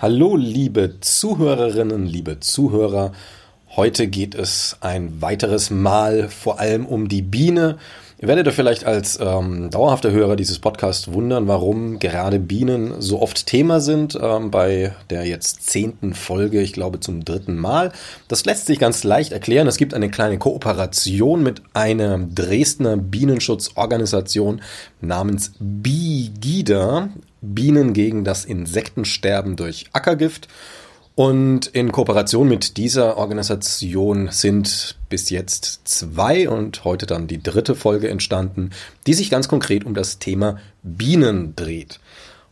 Hallo, liebe Zuhörerinnen, liebe Zuhörer. Heute geht es ein weiteres Mal vor allem um die Biene. Ihr werdet euch vielleicht als ähm, dauerhafter Hörer dieses Podcasts wundern, warum gerade Bienen so oft Thema sind ähm, bei der jetzt zehnten Folge, ich glaube zum dritten Mal. Das lässt sich ganz leicht erklären. Es gibt eine kleine Kooperation mit einer Dresdner Bienenschutzorganisation namens BIGIDA. Bienen gegen das Insektensterben durch Ackergift. Und in Kooperation mit dieser Organisation sind bis jetzt zwei und heute dann die dritte Folge entstanden, die sich ganz konkret um das Thema Bienen dreht.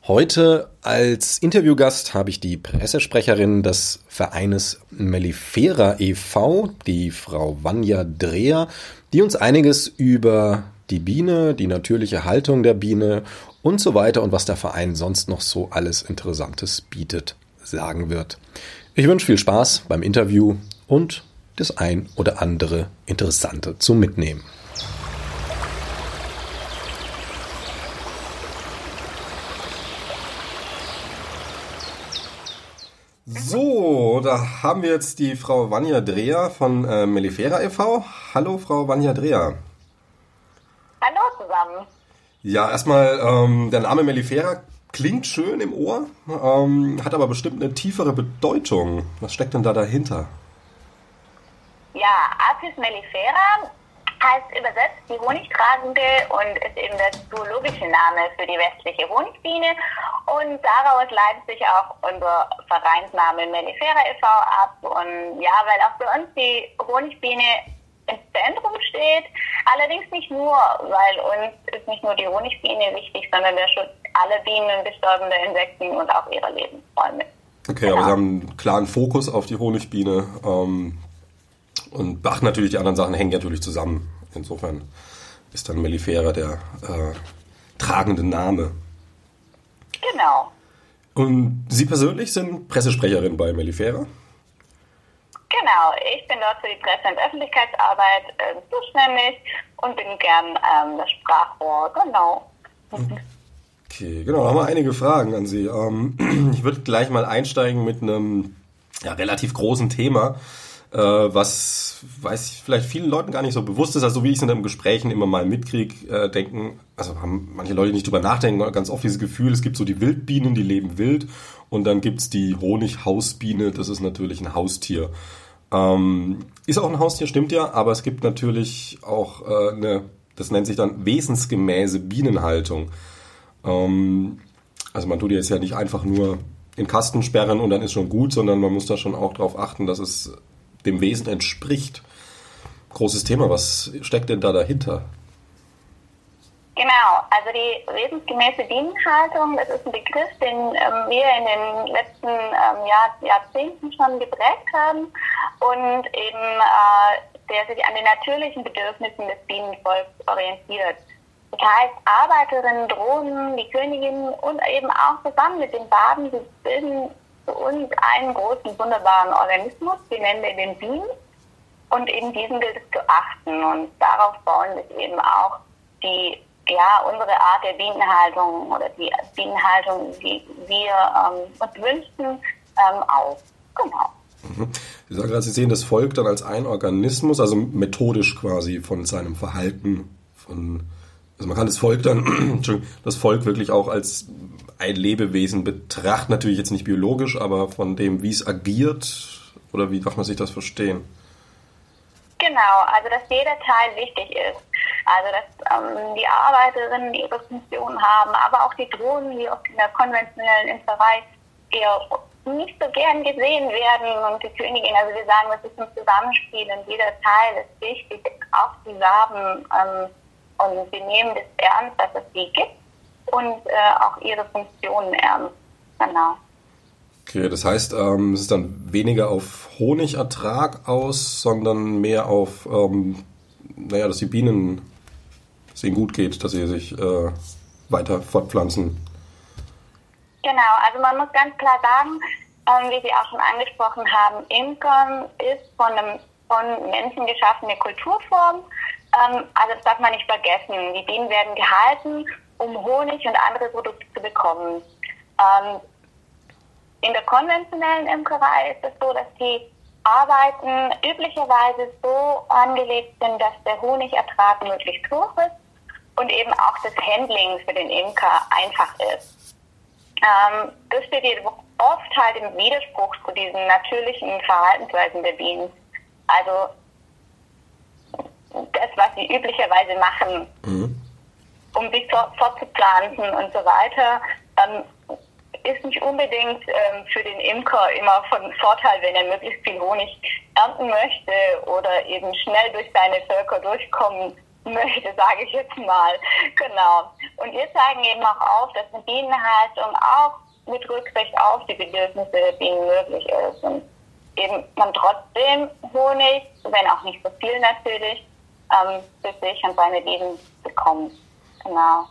Heute als Interviewgast habe ich die Pressesprecherin des Vereines Mellifera e.V., die Frau Vanja Dreher, die uns einiges über die Biene, die natürliche Haltung der Biene und so weiter und was der Verein sonst noch so alles Interessantes bietet, sagen wird. Ich wünsche viel Spaß beim Interview und das ein oder andere Interessante zum Mitnehmen. So, da haben wir jetzt die Frau Vanja Dreher von äh, Mellifera e.V. Hallo, Frau Vanja Dreher. Ja, erstmal, ähm, der Name Mellifera klingt schön im Ohr, ähm, hat aber bestimmt eine tiefere Bedeutung. Was steckt denn da dahinter? Ja, Apis mellifera heißt übersetzt die Honigtragende und ist eben der zoologische Name für die westliche Honigbiene. Und daraus leitet sich auch unser Vereinsname Mellifera e.V. ab. Und ja, weil auch bei uns die Honigbiene im Zentrum steht. Allerdings nicht nur, weil uns ist nicht nur die Honigbiene wichtig, sondern der Schutz aller Bienen, bestäubender Insekten und auch ihrer Lebensräume. Okay, genau. aber Sie haben einen klaren Fokus auf die Honigbiene ähm, und beachten natürlich, die anderen Sachen hängen natürlich zusammen. Insofern ist dann Mellifera der äh, tragende Name. Genau. Und Sie persönlich sind Pressesprecherin bei Mellifera? Genau, ich bin dort für die Presse- und Öffentlichkeitsarbeit äh, zuständig und bin gern ähm, das Sprachrohr, genau. Okay, genau, haben wir einige Fragen an Sie. Ähm, ich würde gleich mal einsteigen mit einem ja, relativ großen Thema, äh, was weiß ich, vielleicht vielen Leuten gar nicht so bewusst ist, also wie ich es in den Gesprächen immer mal mitkriege, äh, denken, also haben manche Leute nicht drüber nachdenken, ganz oft dieses Gefühl, es gibt so die Wildbienen, die leben wild und dann gibt es die Honighausbiene, das ist natürlich ein Haustier. Ähm, ist auch ein Haustier, stimmt ja, aber es gibt natürlich auch äh, eine, das nennt sich dann wesensgemäße Bienenhaltung. Ähm, also man tut jetzt ja nicht einfach nur in Kasten sperren und dann ist schon gut, sondern man muss da schon auch darauf achten, dass es dem Wesen entspricht. Großes Thema, was steckt denn da dahinter? Genau, also die wesensgemäße Bienenhaltung, das ist ein Begriff, den ähm, wir in den letzten ähm, Jahr, Jahrzehnten schon geprägt haben und eben äh, der sich an den natürlichen Bedürfnissen des Bienenvolks orientiert. Das heißt, Arbeiterinnen, Drohnen, die Königinnen und eben auch zusammen mit den Baden, sie bilden für uns einen großen, wunderbaren Organismus, den nennen wir den Bienen. Und eben diesen gilt es zu achten. Und darauf bauen sich eben auch die ja, unsere Art der Bienenhaltung oder die Bienenhaltung, die wir ähm, uns wünschen, ähm, auf. Genau. Mhm. Sie sagen gerade, Sie sehen das Volk dann als ein Organismus, also methodisch quasi von seinem Verhalten, von, also man kann das Volk dann, das Volk wirklich auch als ein Lebewesen betrachten, natürlich jetzt nicht biologisch, aber von dem, wie es agiert, oder wie darf man sich das verstehen? Genau, also dass jeder Teil wichtig ist. Also dass ähm, die Arbeiterinnen ihre Funktion haben, aber auch die Drohnen, die oft in der konventionellen Imkerei eher nicht so gern gesehen werden und die Königin, also wir sagen, das ist ein Zusammenspiel und jeder Teil ist wichtig, auch die Samen ähm, und wir nehmen das ernst, dass es die gibt und äh, auch ihre Funktionen ernst. Genau. Okay, das heißt, ähm, es ist dann weniger auf Honigertrag aus, sondern mehr auf, ähm, naja, dass die Bienen, dass ihnen gut geht, dass sie sich äh, weiter fortpflanzen. Genau, also man muss ganz klar sagen, ähm, wie Sie auch schon angesprochen haben, Imkern ist von einem von Menschen geschaffene Kulturform. Ähm, also das darf man nicht vergessen. Die Bienen werden gehalten, um Honig und andere Produkte zu bekommen. Ähm, in der konventionellen Imkerei ist es so, dass die Arbeiten üblicherweise so angelegt sind, dass der Honigertrag möglichst hoch ist und eben auch das Handling für den Imker einfach ist. Ähm, das steht jedoch oft halt im Widerspruch zu diesen natürlichen Verhaltensweisen der Bienen. Also das, was sie üblicherweise machen, mhm. um sich fortzupflanzen und so weiter, ähm, ist nicht unbedingt ähm, für den Imker immer von Vorteil, wenn er möglichst viel Honig ernten möchte oder eben schnell durch seine Völker durchkommen möchte, sage ich jetzt mal. Genau. Und wir zeigen eben auch auf, dass eine Bienenhaltung auch mit Rücksicht auf die Bedürfnisse der Bienen möglich ist. Und eben man trotzdem Honig, wenn auch nicht so viel natürlich, ähm, für sich und seine Bienen bekommt. Genau.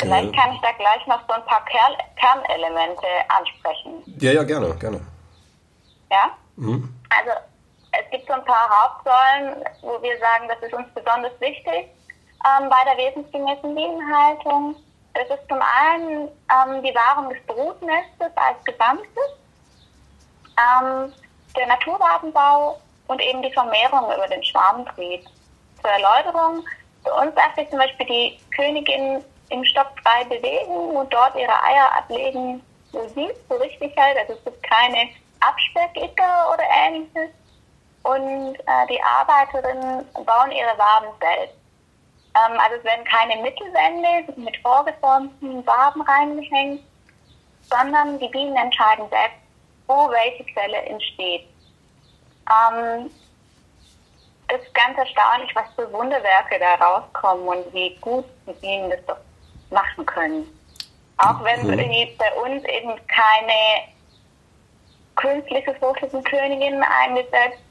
Vielleicht kann ich da gleich noch so ein paar Kern Kernelemente ansprechen. Ja, ja, gerne, gerne. Ja? Mhm. Also es gibt so ein paar Hauptsäulen, wo wir sagen, das ist uns besonders wichtig ähm, bei der wesensgemäßen Bienenhaltung. Das ist zum einen ähm, die Wahrung des Brutnestes als Gesamtes, ähm, der Naturgartenbau und eben die Vermehrung über den Schwarmtrieb. Zur Erläuterung, für uns darf sich zum Beispiel die Königin im Stock frei bewegen und dort ihre Eier ablegen, wo sie es so richtig hält. Also es gibt keine Absperrgitter oder ähnliches. Und äh, die Arbeiterinnen bauen ihre Waben selbst. Ähm, also es werden keine Mittelwände mit vorgeformten Waben reingehängt, sondern die Bienen entscheiden selbst, wo welche Zelle entsteht. Ähm, das ist ganz erstaunlich, was für Wunderwerke da rauskommen und wie gut die Bienen das doch machen können. Auch wenn mhm. bei uns eben keine künstliche Fruchtfliegenkönigin eingesetzt,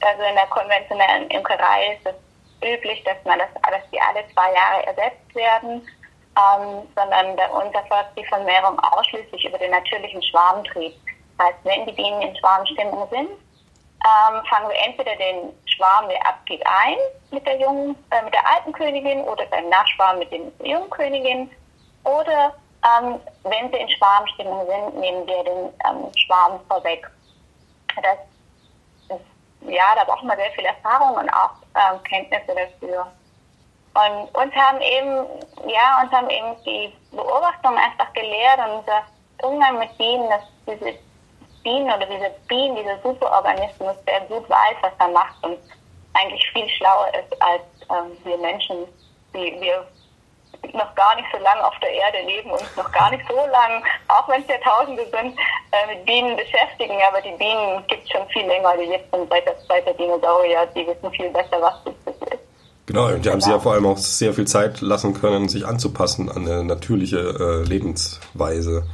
also in der konventionellen Imkerei ist es üblich, dass man das, dass die alle zwei Jahre ersetzt werden, ähm, sondern bei uns erfolgt die Vermehrung ausschließlich über den natürlichen Schwarmtrieb. Das heißt, wenn die Bienen in Schwarmstimmung sind, ähm, fangen wir entweder den Schwarm, der abgeht, ein mit der jungen, äh, mit der alten Königin oder beim Nachschwarm mit den jungen Königin. Oder ähm, wenn sie in Schwarmstimmung sind, nehmen wir den ähm, Schwarm vorweg. Das ja, da braucht man sehr viel Erfahrung und auch ähm, Kenntnisse dafür. Und uns haben eben, ja, uns haben eben die Beobachtungen einfach gelehrt und unser Umgang mit Bienen, dass diese Bienen oder diese Bienen, dieser Superorganismus, der gut weiß, was er macht und eigentlich viel schlauer ist als ähm, wir Menschen, die wir noch gar nicht so lange auf der Erde leben und noch gar nicht so lange, auch wenn es Jahrtausende sind, äh, mit Bienen beschäftigen. Aber die Bienen gibt es schon viel länger, die gibt es seit der, der Dinosaurier, die wissen viel besser, was das ist. Genau, und die haben sie ja vor allem auch sehr viel Zeit lassen können, sich anzupassen an eine natürliche äh, Lebensweise.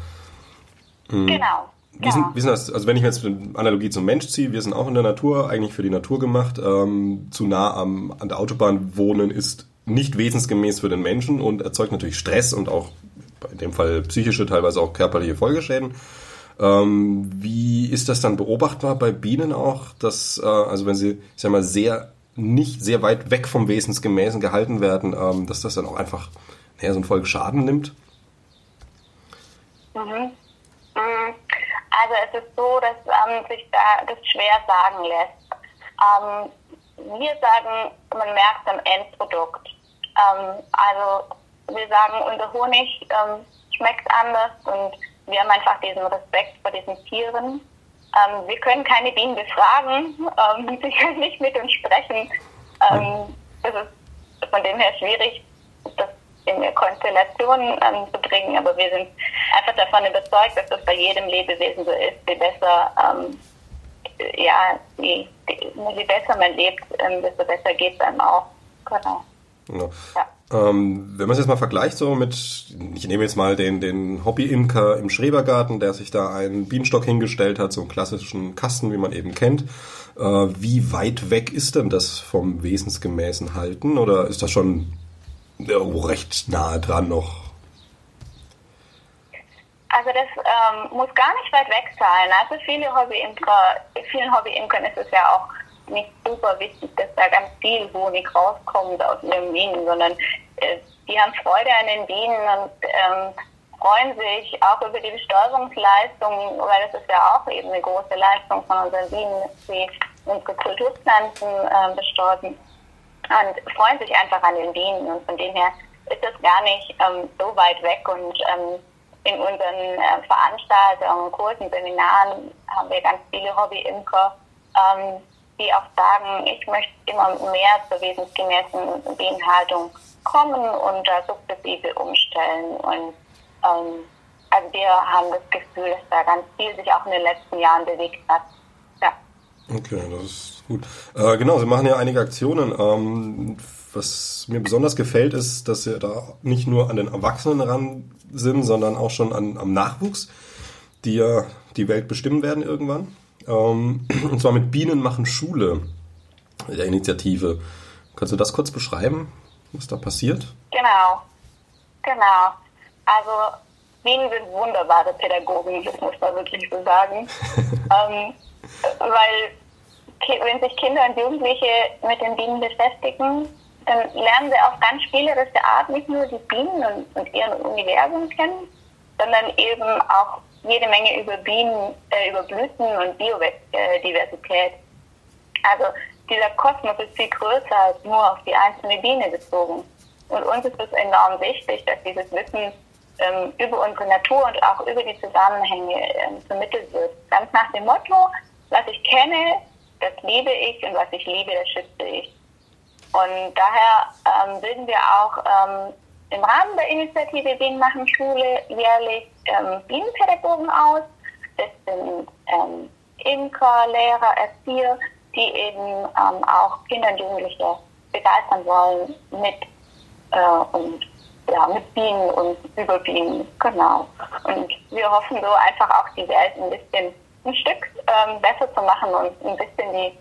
Mhm. Genau. Wie, sind, wie sind das, also wenn ich mir jetzt eine Analogie zum Mensch ziehe, wir sind auch in der Natur, eigentlich für die Natur gemacht. Ähm, zu nah am, an der Autobahn wohnen ist nicht wesensgemäß für den Menschen und erzeugt natürlich Stress und auch in dem Fall psychische, teilweise auch körperliche Folgeschäden. Ähm, wie ist das dann beobachtbar bei Bienen auch, dass, äh, also wenn sie, ich sag mal, sehr nicht sehr weit weg vom Wesensgemäßen gehalten werden, ähm, dass das dann auch einfach naja, so einen Folgeschaden nimmt? Mhm. mhm. Also es ist so, dass ähm, sich da das schwer sagen lässt. Ähm, wir sagen, man merkt am Endprodukt. Ähm, also wir sagen, unser Honig ähm, schmeckt anders und wir haben einfach diesen Respekt vor diesen Tieren. Ähm, wir können keine Bienen befragen, ähm, sie können nicht mit uns sprechen. das ist von dem her schwierig, das in der Konstellation ähm, zu bringen, aber wir sind einfach davon überzeugt, dass das bei jedem Lebewesen so ist. Je besser, ähm, ja, je, je, besser man lebt, ähm, desto besser geht es einem auch. Genau. Genau. Ja. Ähm, wenn man es jetzt mal vergleicht so mit, ich nehme jetzt mal den, den Hobby-Imker im Schrebergarten, der sich da einen Bienenstock hingestellt hat, so einen klassischen Kasten, wie man eben kennt. Äh, wie weit weg ist denn das vom wesensgemäßen Halten? Oder ist das schon recht nahe dran noch. Also das ähm, muss gar nicht weit weg sein. Also viele Hobbyimker, vielen Hobbyimkern ist es ja auch nicht super wichtig, dass da ganz viel Honig rauskommt aus ihren Bienen, sondern äh, die haben Freude an den Bienen und ähm, freuen sich auch über die Bestäubungsleistung, weil das ist ja auch eben eine große Leistung von unseren Bienen, dass sie unsere Kulturpflanzen äh, bestäuben und freuen sich einfach an den Bienen und von dem her ist das gar nicht ähm, so weit weg und ähm, in unseren äh, Veranstaltungen, Kursen, Seminaren haben wir ganz viele Hobby-Imker, ähm, die auch sagen, ich möchte immer mehr zur wesensgemäßen Bienenhaltung kommen und da sukzessive umstellen. Und ähm, also wir haben das Gefühl, dass da ganz viel sich auch in den letzten Jahren bewegt hat. Ja. Okay, das ist gut. Äh, genau, Sie machen ja einige Aktionen. Ähm, was mir besonders gefällt, ist, dass Sie da nicht nur an den Erwachsenen ran sind, sondern auch schon an, am Nachwuchs, die ja die Welt bestimmen werden irgendwann. Ähm, und zwar mit Bienen machen Schule, der Initiative. Kannst du das kurz beschreiben, was da passiert? Genau, genau. Also Bienen sind wunderbare Pädagogen, das muss man wirklich so sagen. ähm, weil wenn sich Kinder und Jugendliche mit den Bienen beschäftigen, dann lernen sie auf ganz spielerische Art nicht nur die Bienen und, und ihren Universum kennen, sondern eben auch jede Menge über Bienen, äh, über Blüten und Biodiversität. Also dieser Kosmos ist viel größer als nur auf die einzelne Biene bezogen. Und uns ist es enorm wichtig, dass dieses Wissen ähm, über unsere Natur und auch über die Zusammenhänge ähm, vermittelt wird. Ganz nach dem Motto, was ich kenne, das liebe ich und was ich liebe, das schütze ich. Und daher ähm, bilden wir auch ähm, im Rahmen der Initiative Bienen machen Schule jährlich ähm, Bienenpädagogen aus. Das sind ähm, Imker, Lehrer, Erzieher, die eben ähm, auch Kinder und Jugendliche begeistern wollen mit äh, und ja, mit Bienen und über Bienen, genau. Und wir hoffen so einfach auch die Welt ein bisschen ein Stück ähm, besser zu machen und ein bisschen die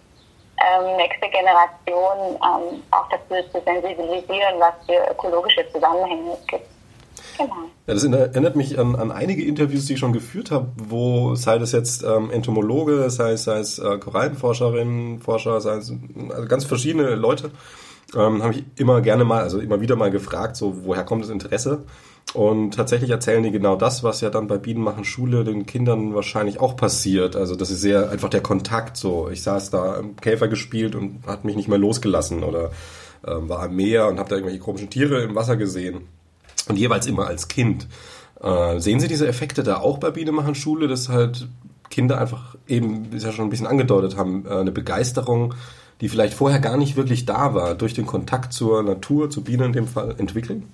ähm, nächste Generation ähm, auch dafür zu sensibilisieren, was für ökologische Zusammenhänge es gibt. Genau. Ja, das erinnert mich an, an einige Interviews, die ich schon geführt habe, wo sei das jetzt ähm, Entomologe, sei es, sei es äh, Korallenforscherinnen, Forscher, sei es also ganz verschiedene Leute, ähm, habe ich immer gerne mal, also immer wieder mal gefragt, so woher kommt das Interesse? Und tatsächlich erzählen die genau das, was ja dann bei Bienenmachen Schule den Kindern wahrscheinlich auch passiert. Also das ist sehr einfach der Kontakt so. Ich saß da im Käfer gespielt und hat mich nicht mehr losgelassen oder äh, war am Meer und habe da irgendwelche komischen Tiere im Wasser gesehen. Und jeweils immer als Kind. Äh, sehen Sie diese Effekte da auch bei Bienenmachen Schule, dass halt Kinder einfach eben, wie Sie ja schon ein bisschen angedeutet haben, äh, eine Begeisterung, die vielleicht vorher gar nicht wirklich da war, durch den Kontakt zur Natur, zu Bienen in dem Fall entwickeln?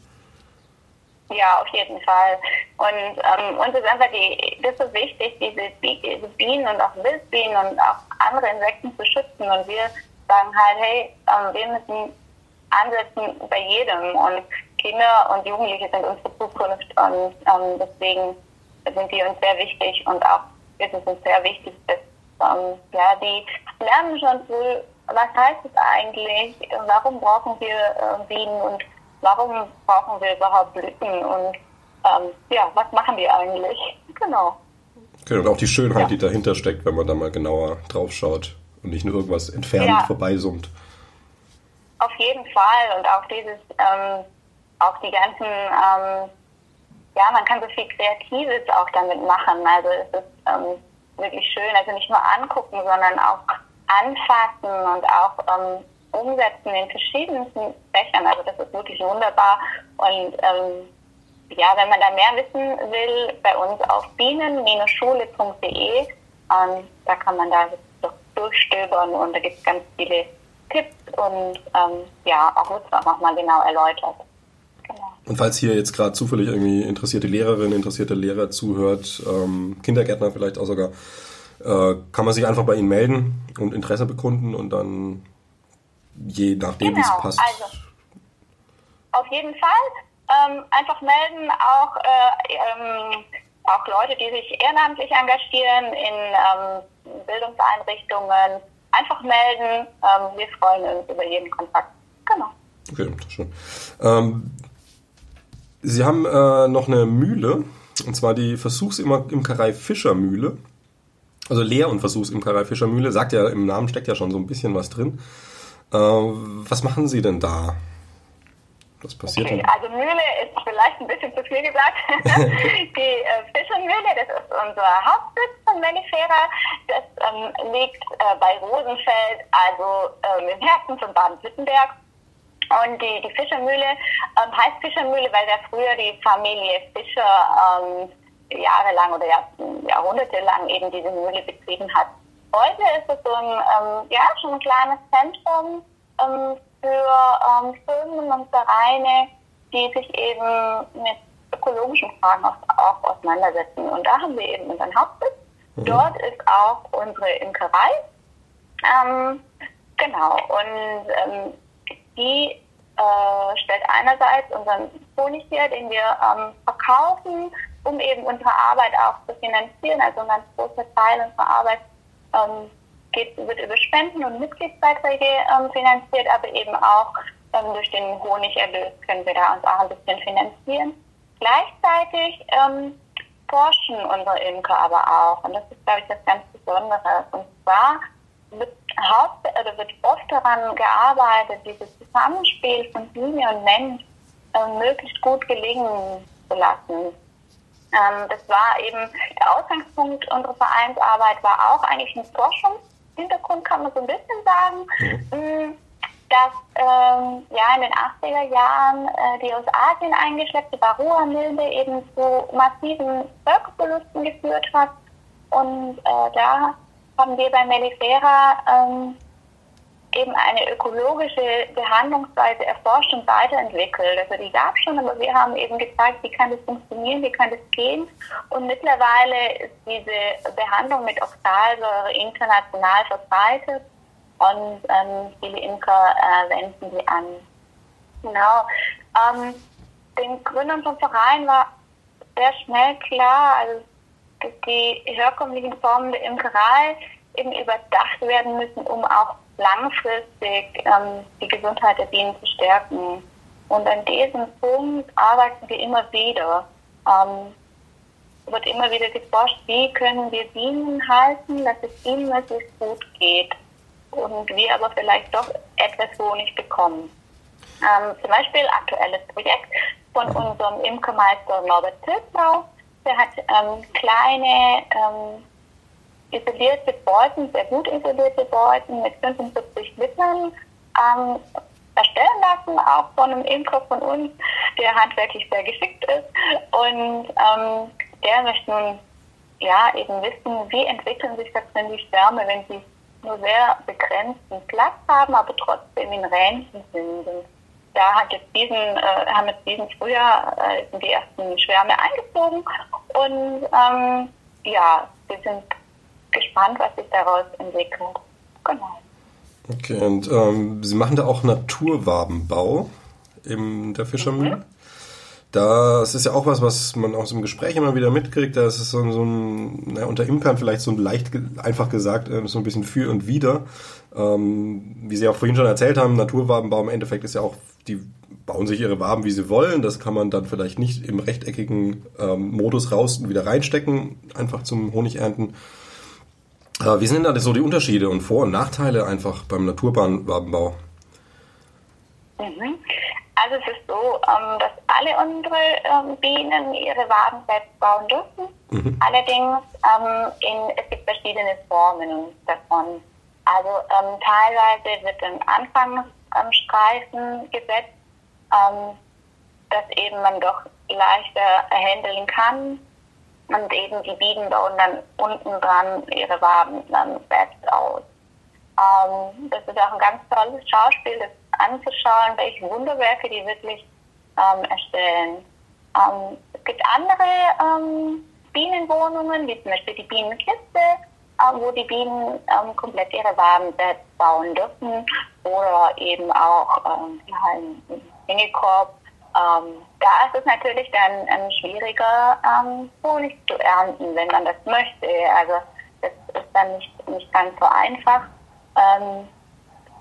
Ja, auf jeden Fall. Und ähm, uns ist einfach die, das ist wichtig, diese, diese Bienen und auch Wildbienen und auch andere Insekten zu schützen. Und wir sagen halt, hey, ähm, wir müssen ansetzen bei jedem. Und Kinder und Jugendliche sind unsere Zukunft. Und ähm, deswegen sind die uns sehr wichtig. Und auch ist es uns sehr wichtig, dass ähm, ja, die lernen schon wohl, was heißt es eigentlich, warum brauchen wir äh, Bienen und warum brauchen wir überhaupt Blüten und ähm, ja, was machen die eigentlich? Genau. Okay, und auch die Schönheit, ja. die dahinter steckt, wenn man da mal genauer drauf schaut und nicht nur irgendwas entfernt ja. vorbeisummt. Auf jeden Fall und auch dieses, ähm, auch die ganzen, ähm, ja, man kann so viel Kreatives auch damit machen. Also es ist ähm, wirklich schön, also nicht nur angucken, sondern auch anfassen und auch ähm, umsetzen in verschiedensten Fächern. Also das ist wirklich wunderbar. Und ähm, ja, wenn man da mehr wissen will, bei uns auf bienen-schule.de, ähm, da kann man da durchstöbern und da gibt es ganz viele Tipps und ähm, ja, auch wird es auch nochmal genau erläutert. Und falls hier jetzt gerade zufällig irgendwie interessierte Lehrerin, interessierte Lehrer zuhört, ähm, Kindergärtner vielleicht auch sogar, äh, kann man sich einfach bei Ihnen melden und Interesse bekunden und dann je nachdem, genau, wie es genau, passt. Also, auf jeden Fall. Ähm, einfach melden, auch, äh, ähm, auch Leute, die sich ehrenamtlich engagieren in ähm, Bildungseinrichtungen. Einfach melden. Ähm, wir freuen uns über jeden Kontakt. Genau. Okay, schön. Ähm, Sie haben äh, noch eine Mühle, und zwar die Versuchsimkerei Fischermühle. Also Lehr- und Versuchsimkerei Fischermühle. Sagt ja, im Namen steckt ja schon so ein bisschen was drin. Äh, was machen Sie denn da? Was passiert okay, denn? Also Mühle ist vielleicht ein bisschen zu viel gesagt. die äh, Fischermühle, das ist unser Hauptsitz von Melifera. Das ähm, liegt äh, bei Rosenfeld, also ähm, im Herzen von Baden-Württemberg. Und die, die Fischermühle ähm, heißt Fischermühle, weil da früher die Familie Fischer ähm, jahrelang oder Jahr, jahrhundertelang eben diese Mühle betrieben hat. Heute ist es so ein, ähm, ja, schon ein kleines Zentrum ähm, für ähm, Firmen und Vereine, die sich eben mit ökologischen Fragen auch, auch, auseinandersetzen. Und da haben wir eben unseren Hauptsitz. Mhm. Dort ist auch unsere Imkerei. Ähm, genau. Und ähm, die äh, stellt einerseits unseren Honig her, den wir ähm, verkaufen, um eben unsere Arbeit auch zu finanzieren. Also ein ganz großer Teil unserer Arbeit ähm, geht, wird über Spenden und Mitgliedsbeiträge ähm, finanziert, aber eben auch ähm, durch den Honigerlös können wir da uns auch ein bisschen finanzieren. Gleichzeitig ähm, forschen unsere Imker aber auch und das ist, glaube ich, das ganz Besondere. Und zwar wird, haupt, oder wird oft daran gearbeitet, dieses Zusammenspiel von Biene und Mensch äh, möglichst gut gelingen zu lassen. Ähm, das war eben der Ausgangspunkt unserer Vereinsarbeit, war auch eigentlich ein Forschungshintergrund, kann man so ein bisschen sagen. Mhm. Dass ähm, ja in den 80er Jahren äh, die aus Asien eingeschleppte Varroa-Milbe eben zu massiven Völkerverlusten geführt hat. Und äh, da haben wir bei Melifera ähm, eben eine ökologische Behandlungsweise erforscht und weiterentwickelt. Also die gab es schon, aber wir haben eben gezeigt, wie kann das funktionieren, wie kann das gehen. Und mittlerweile ist diese Behandlung mit Oxalsäure international verbreitet und ähm, viele Imker äh, wenden sie an. Genau. Ähm, den Gründern vom Verein war sehr schnell klar, also dass die herkömmlichen Formen der Imkerei eben überdacht werden müssen, um auch langfristig ähm, die Gesundheit der Bienen zu stärken. Und an diesem Punkt arbeiten wir immer wieder. Ähm, wird immer wieder geforscht, wie können wir Bienen halten, dass es ihnen möglichst gut geht und wir aber vielleicht doch etwas Honig bekommen. Ähm, zum Beispiel aktuelles Projekt von unserem Imkermeister Norbert Tilsau. Der hat ähm, kleine ähm, isolierte Beuten, sehr gut isolierte Beuten mit 75 Litern ähm, erstellen lassen, auch von einem Imker von uns, der handwerklich sehr geschickt ist. Und ähm, der möchte nun ja eben wissen, wie entwickeln sich das denn die Schwärme, wenn sie nur sehr begrenzten Platz haben, aber trotzdem in Rähnchen sind. Und da hat jetzt diesen, äh, haben jetzt diesen Frühjahr äh, die ersten Schwärme eingezogen und ähm, ja, wir sind gespannt, was sich daraus entwickelt. Genau. Okay, und ähm, Sie machen da auch Naturwabenbau in der Fischermühle? Mhm. Das ist ja auch was, was man aus dem Gespräch immer wieder mitkriegt. Da ist es so, so ein, na, unter Imkern vielleicht so ein leicht, einfach gesagt, äh, so ein bisschen für und wider. Ähm, wie Sie auch vorhin schon erzählt haben, Naturwabenbau im Endeffekt ist ja auch, die bauen sich ihre Waben, wie sie wollen. Das kann man dann vielleicht nicht im rechteckigen ähm, Modus raus und wieder reinstecken, einfach zum Honigernten. Äh, wie sind da so die Unterschiede und Vor- und Nachteile einfach beim Naturbahnwabenbau? Mhm. Also es ist so, ähm, dass alle unsere ähm, Bienen ihre Waben selbst bauen dürfen. Mhm. Allerdings ähm, in, es gibt verschiedene Formen davon. Also teilweise wird ein Anfangsstreifen gesetzt, dass eben man doch leichter handeln kann und eben die Bienen bauen dann unten dran ihre Waben dann selbst aus. Ähm, das ist auch ein ganz tolles Schauspiel, das anzuschauen, welche Wunderwerke die wirklich ähm, erstellen. Ähm, es gibt andere ähm, Bienenwohnungen, wie zum Beispiel die Bienenkiste, äh, wo die Bienen ähm, komplett ihre Waben selbst bauen dürfen oder eben auch ähm, ja, ein Hängekorb ähm, da ist es natürlich dann ähm, schwieriger, ähm, Honig zu ernten, wenn man das möchte. Also das ist dann nicht, nicht ganz so einfach. Ähm,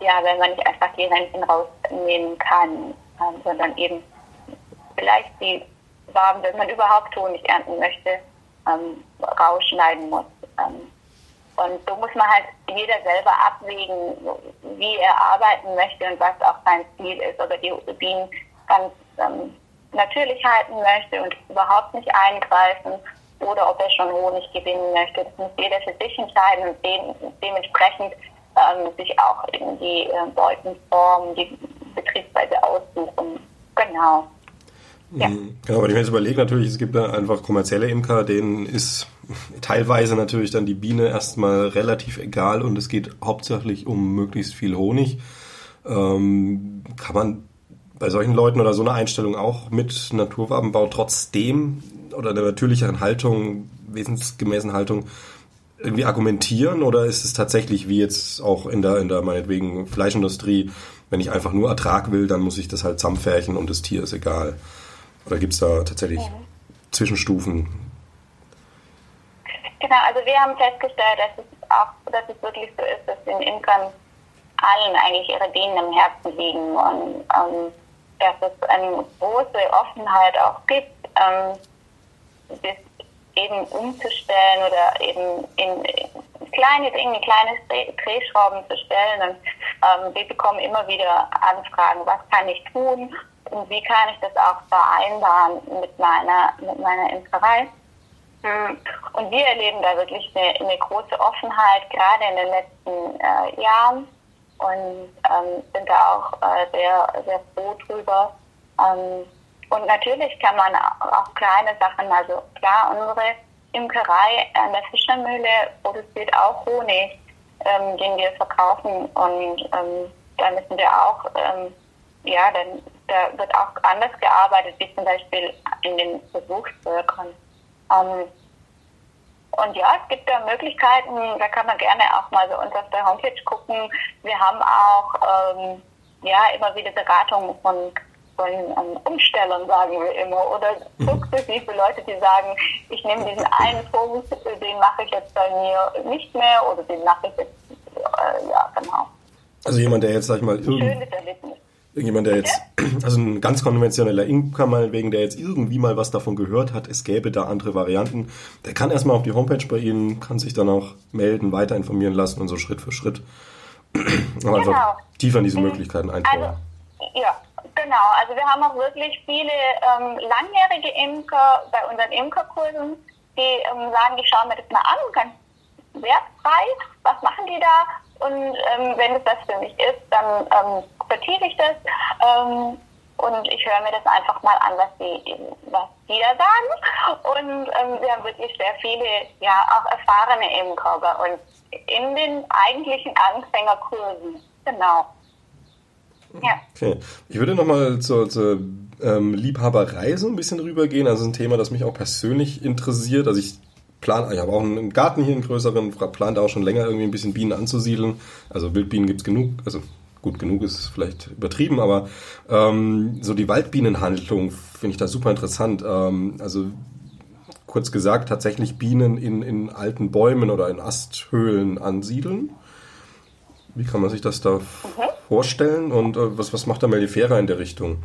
ja, wenn man nicht einfach die Renten rausnehmen kann, ähm, sondern eben vielleicht die Waben, wenn man überhaupt Honig ernten möchte, ähm, rausschneiden muss. Ähm, und so muss man halt jeder selber abwägen, wie er arbeiten möchte und was auch sein Ziel ist. Oder die Bienen ganz ähm, natürlich halten möchte und überhaupt nicht eingreifen oder ob er schon Honig gewinnen möchte. Das muss jeder für sich entscheiden und de dementsprechend ähm, sich auch in die äh, Beutenform, die Betriebsweise aussuchen. Genau. Ja. Mhm. Genau, wenn ich mir jetzt überlege, natürlich, es gibt da einfach kommerzielle Imker, denen ist teilweise natürlich dann die Biene erstmal relativ egal und es geht hauptsächlich um möglichst viel Honig. Ähm, kann man bei solchen Leuten oder so einer Einstellung auch mit Naturwabenbau trotzdem oder der natürlicheren Haltung, wesensgemäßen Haltung irgendwie argumentieren oder ist es tatsächlich wie jetzt auch in der, in der meinetwegen Fleischindustrie, wenn ich einfach nur Ertrag will, dann muss ich das halt zusammenfärchen und das Tier ist egal? Oder gibt es da tatsächlich ja. Zwischenstufen? Genau, also wir haben festgestellt, dass es auch, dass es wirklich so ist, dass den Imkern allen eigentlich ihre Bienen im Herzen liegen und ähm, dass es eine große Offenheit auch gibt, ähm, das eben umzustellen oder eben in, in kleine Dinge, kleine Drehschrauben zu stellen. Und ähm, wir bekommen immer wieder Anfragen, was kann ich tun und wie kann ich das auch vereinbaren mit meiner, mit meiner Imkerei. Hm. Und wir erleben da wirklich eine, eine große Offenheit, gerade in den letzten äh, Jahren und ähm, sind da auch äh, sehr, sehr froh drüber. Ähm, und natürlich kann man auch kleine Sachen, also klar, unsere Imkerei an der Fischermühle produziert auch Honig, ähm, den wir verkaufen und ähm, da müssen wir auch, ähm, ja, dann da wird auch anders gearbeitet, wie zum Beispiel in den Versuchsvölkern. Ähm, und ja, es gibt da Möglichkeiten, da kann man gerne auch mal bei uns auf der Homepage gucken. Wir haben auch ähm, ja immer wieder Beratungen von, von ähm, Umstellern, sagen wir immer, oder mhm. sukzessive Leute, die sagen, ich nehme diesen einen Punkt, den mache ich jetzt bei mir nicht mehr oder den mache ich jetzt, äh, ja, genau. Also jemand, der jetzt, sag ich mal, Schönes Erlebnis. Irgendjemand, der jetzt, also ein ganz konventioneller Imker meinetwegen, der jetzt irgendwie mal was davon gehört hat, es gäbe da andere Varianten, der kann erstmal auf die Homepage bei Ihnen, kann sich dann auch melden, weiter informieren lassen und so Schritt für Schritt genau. einfach tiefer in diese Möglichkeiten eintauchen. Also, ja, genau. Also wir haben auch wirklich viele ähm, langjährige Imker bei unseren Imkerkursen, die ähm, sagen, ich schaue mir das mal an, ganz wertfrei, was machen die da? Und ähm, wenn es das für mich ist, dann vertiefe ich das ähm, und ich höre mir das einfach mal an, was die, was die da sagen. Und ähm, wir haben wirklich sehr viele, ja, auch erfahrene Imker bei uns in den eigentlichen Anfängerkursen. Genau. Ja. Okay. Ich würde nochmal zur, zur ähm, Liebhaberei so ein bisschen rübergehen. Also ein Thema, das mich auch persönlich interessiert. Also ich plan, ich habe auch einen Garten hier, einen größeren, plant auch schon länger irgendwie ein bisschen Bienen anzusiedeln. Also Wildbienen gibt's genug, also gut genug ist vielleicht übertrieben, aber ähm, so die Waldbienenhandlung finde ich da super interessant. Ähm, also kurz gesagt, tatsächlich Bienen in, in alten Bäumen oder in Asthöhlen ansiedeln. Wie kann man sich das da mhm. vorstellen und äh, was, was macht da Mellifera in der Richtung?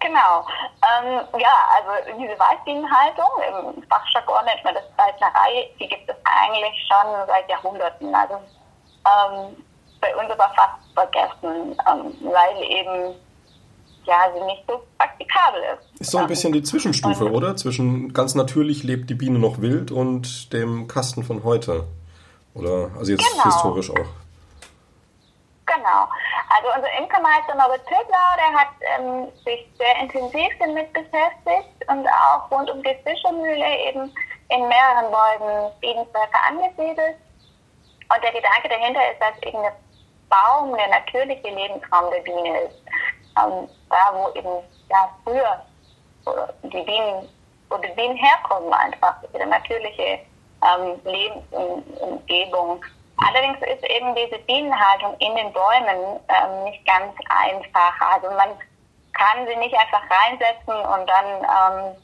Genau. Ähm, ja, also diese Waldbienenhaltung, im Fachjargon nennt man das Waldlerei, die gibt es eigentlich schon seit Jahrhunderten. Also ähm, bei uns aber fast vergessen, ähm, weil eben ja, sie nicht so praktikabel ist. Ist so ein bisschen die Zwischenstufe, und, oder? Zwischen ganz natürlich lebt die Biene noch wild und dem Kasten von heute. Oder, also jetzt genau. historisch auch. Genau. Also unser Imkermeister Norbert Tödler, der hat ähm, sich sehr intensiv damit beschäftigt und auch rund um die Fischermühle eben in mehreren Bäumen Bienenvölker angesiedelt. Und der Gedanke dahinter ist, dass eben der Baum der natürliche Lebensraum der Biene ist. Ähm, da, wo eben ja, früher die Bienen, wo die Bienen herkommen einfach, ihre natürliche ähm, Lebensumgebung. Allerdings ist eben diese Bienenhaltung in den Bäumen ähm, nicht ganz einfach. Also man kann sie nicht einfach reinsetzen und dann ähm,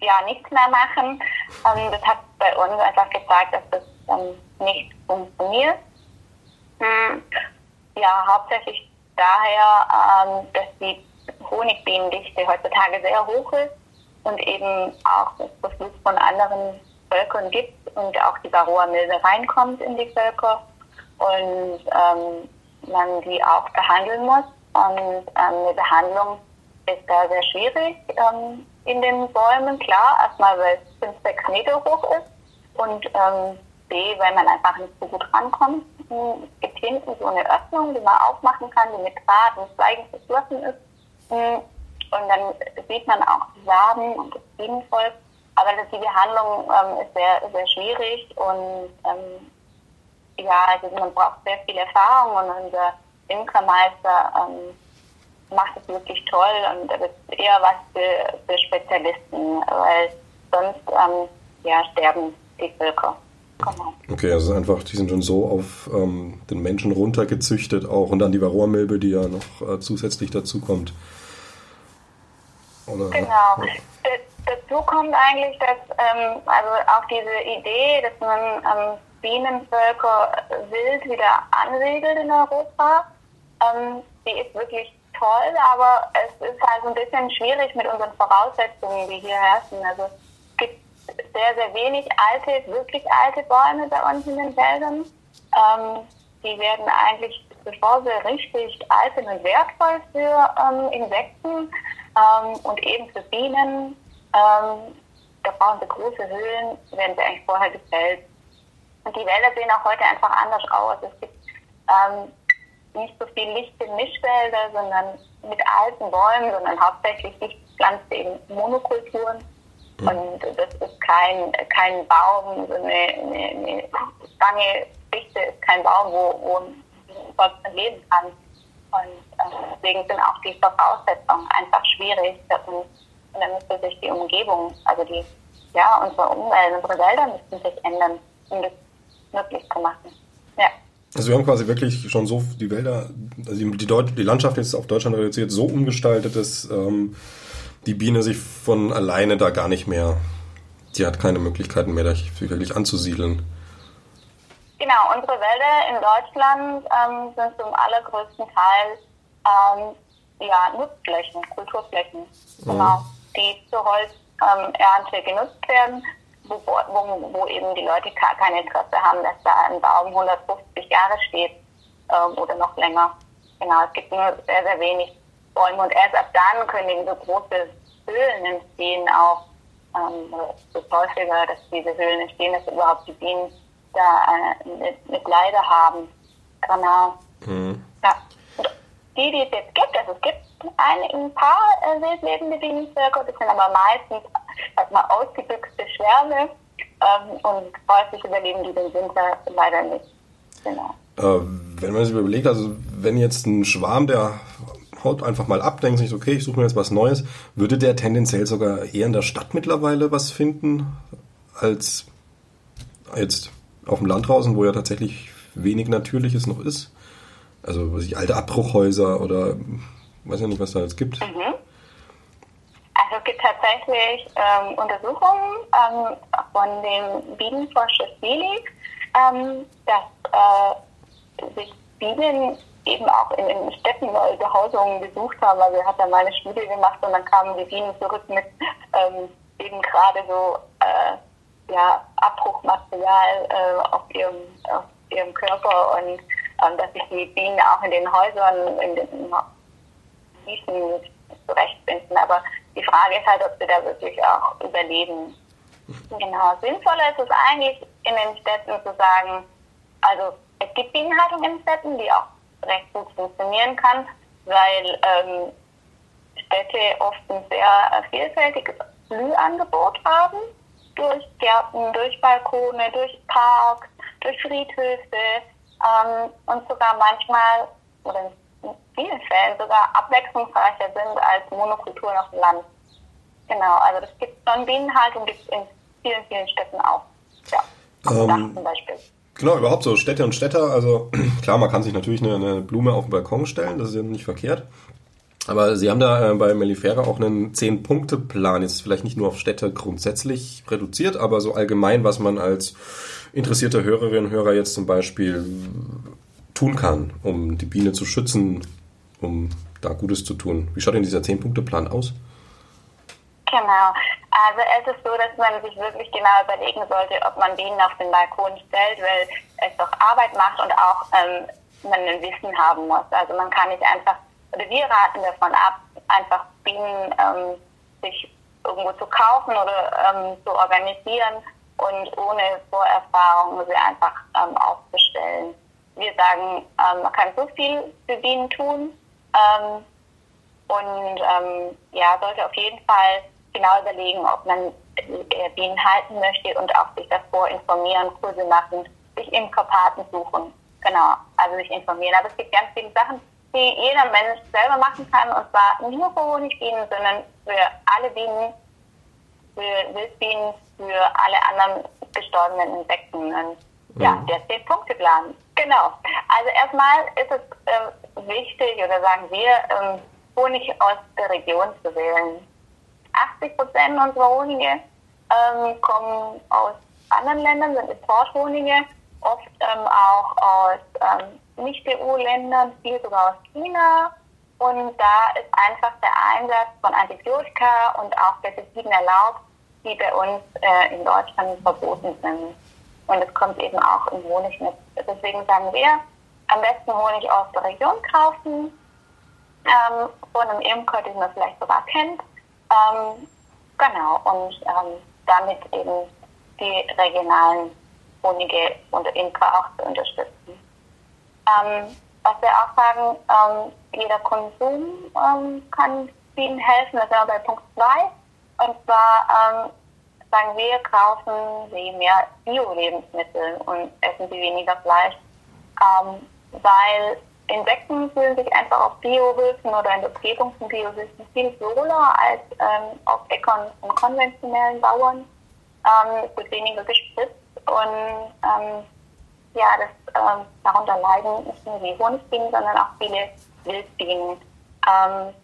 ja nichts mehr machen. Ähm, das hat bei uns einfach gezeigt, dass das ähm, nicht funktioniert. Hm, ja, hauptsächlich daher, ähm, dass die Honigbienendichte heutzutage sehr hoch ist und eben auch das Beflug von anderen Völkern gibt und auch die Varroa-Milbe reinkommt in die Völker und ähm, man die auch behandeln muss. Und ähm, eine Behandlung ist da sehr schwierig ähm, in den Bäumen. Klar, erstmal, weil es 5, 6 Meter hoch ist und ähm, B, weil man einfach nicht so gut rankommt. Es gibt hinten so eine Öffnung, die man aufmachen kann, die mit Draht und Zweigen verschlossen ist. Und dann sieht man auch die Samen und das Bienenvolk. Aber die Behandlung ähm, ist sehr, sehr schwierig und ähm, ja, also man braucht sehr viel Erfahrung und unser Imkermeister ähm, macht es wirklich toll und das ist eher was für, für Spezialisten, weil sonst ähm, ja, sterben die Völker. Genau. Okay, also einfach, die sind schon so auf ähm, den Menschen runtergezüchtet auch und dann die Varroa-Milbe, die ja noch äh, zusätzlich dazu kommt. Oder, genau. Ja. Dazu kommt eigentlich, dass ähm, also auch diese Idee, dass man ähm, Bienenvölker wild wieder ansiedelt in Europa, ähm, die ist wirklich toll, aber es ist halt so ein bisschen schwierig mit unseren Voraussetzungen, die hier herrschen. Also sehr, sehr wenig alte, wirklich alte Bäume bei uns in den Wäldern. Ähm, die werden eigentlich, bevor sie richtig alt sind und wertvoll für ähm, Insekten ähm, und eben für Bienen, ähm, da brauchen sie große Höhlen, werden sie eigentlich vorher gefällt. Und die Wälder sehen auch heute einfach anders aus. Es gibt ähm, nicht so viel lichte Mischwälder, sondern mit alten Bäumen, sondern hauptsächlich dichtpflanzte eben Monokulturen. Und das ist kein, kein Baum, so eine, eine, eine lange Fichte ist kein Baum, wo, wo ein Volk leben kann. Und äh, deswegen sind auch die Voraussetzungen einfach schwierig. Und, und dann müsste sich die Umgebung, also die, ja, unsere Umwelt, unsere Wälder müssten sich ändern, um das möglich zu machen. Ja. Also wir haben quasi wirklich schon so die Wälder, also die, die Landschaft jetzt auf Deutschland reduziert, so umgestaltet, dass ähm, die Biene sich von alleine da gar nicht mehr, sie hat keine Möglichkeiten mehr, sich wirklich anzusiedeln. Genau, unsere Wälder in Deutschland ähm, sind zum allergrößten Teil ähm, ja, Nutzflächen, Kulturflächen, mhm. genau, die zur Holzernte ähm, genutzt werden wo, wo, wo eben die Leute gar kein Interesse haben, dass da ein Baum 150 Jahre steht ähm, oder noch länger. Genau, es gibt nur sehr, sehr wenig Bäume und erst ab dann können eben so große Höhlen entstehen, auch ähm, so häufiger, dass diese Höhlen entstehen, dass überhaupt die Bienen da eine, eine, eine Bleibe haben. Genau. Mhm. Ja. Die, die es jetzt gibt, also es gibt ein, ein paar äh, wildlebende Bienenvölker, das sind aber meistens sag mal, ausgebüxte Schwärme ähm, und häufig überleben die den Winter leider nicht. Genau. Äh, wenn man sich überlegt, also wenn jetzt ein Schwarm, der haut einfach mal ab, denkt sich, okay, ich suche mir jetzt was Neues, würde der tendenziell sogar eher in der Stadt mittlerweile was finden, als jetzt auf dem Land draußen, wo ja tatsächlich wenig Natürliches noch ist? Also, was ich, alte Abbruchhäuser oder weiß ja nicht, was da jetzt gibt. Mhm. Also es gibt tatsächlich ähm, Untersuchungen ähm, von dem Bienenforscher Seelig, ähm, dass äh, sich Bienen eben auch in, in Städten Behausungen gesucht haben. Also er hat da mal eine Studie gemacht und dann kamen die Bienen zurück mit ähm, eben gerade so äh, ja, Abbruchmaterial äh, auf, ihrem, auf ihrem Körper und ähm, dass sich die Bienen auch in den Häusern, in den Wiesen zurechtfinden. Aber die Frage ist halt, ob sie da wirklich auch überleben. Genau. Sinnvoller ist es eigentlich in den Städten zu sagen, also es gibt Bienenhaltung in Städten, die auch recht gut funktionieren kann, weil ähm, Städte oft ein sehr vielfältiges Blühangebot haben. Durch Gärten, durch Balkone, durch Parks, durch Friedhöfe ähm, und sogar manchmal, oder in vielen Fällen sogar abwechslungsreicher sind als Monokulturen auf dem Land. Genau, also das gibt schon Bienenhaltung gibt es in vielen, vielen Städten auch. Ja, ähm, zum Beispiel. Genau, überhaupt so Städte und Städter. Also klar, man kann sich natürlich eine, eine Blume auf den Balkon stellen, das ist ja nicht verkehrt. Aber Sie haben da äh, bei Mellifera auch einen Zehn-Punkte-Plan, jetzt vielleicht nicht nur auf Städte grundsätzlich reduziert, aber so allgemein, was man als interessierter Hörerin und Hörer jetzt zum Beispiel tun kann, um die Biene zu schützen, um da Gutes zu tun. Wie schaut denn dieser Zehn-Punkte-Plan aus? Genau. Also es ist so, dass man sich wirklich genau überlegen sollte, ob man Bienen auf den Balkon stellt, weil es doch Arbeit macht und auch ähm, man ein Wissen haben muss. Also man kann nicht einfach oder wir raten davon ab, einfach Bienen ähm, sich irgendwo zu kaufen oder ähm, zu organisieren und ohne Vorerfahrung sie einfach ähm, aufzustellen. Wir sagen, ähm, man kann so viel für Bienen tun ähm, und ähm, ja, sollte auf jeden Fall genau überlegen, ob man äh, Bienen halten möchte und auch sich davor informieren, Kurse machen, sich Imkerpaten suchen. Genau, also sich informieren. Aber es gibt ganz viele Sachen, die jeder Mensch selber machen kann und zwar nicht nur für Honigbienen, sondern für alle Bienen, für Wildbienen, für alle anderen gestorbenen Insekten. Und ja, mhm. der Zehn-Punkte-Plan. Genau. Also erstmal ist es ähm, wichtig, oder sagen wir, ähm, Honig aus der Region zu wählen. 80 Prozent unserer Honige ähm, kommen aus anderen Ländern, sind Importhonige, oft ähm, auch aus ähm, Nicht-EU-Ländern, viel sogar aus China. Und da ist einfach der Einsatz von Antibiotika und auch Pestiziden erlaubt, die bei uns äh, in Deutschland verboten sind. Und es kommt eben auch im Honig mit. Deswegen sagen wir, am besten Honig aus der Region kaufen, ähm, von einem Imker, den man vielleicht sogar kennt. Ähm, genau, und ähm, damit eben die regionalen Honige und Imker auch zu unterstützen. Ähm, was wir auch sagen, ähm, jeder Konsum ähm, kann vielen helfen, das wir bei Punkt 2. Und zwar sagen wir, kaufen Sie mehr Bio-Lebensmittel und essen Sie weniger Fleisch, weil Insekten fühlen sich einfach auf Biohöfen oder in der Umgebung von Biohöfen viel wohler als ähm, auf Äckern von konventionellen Bauern. Ähm, es wird weniger gespritzt und ähm, ja, das, ähm, darunter leiden nicht nur die Honigbienen, sondern auch viele Wildbienen. Ähm,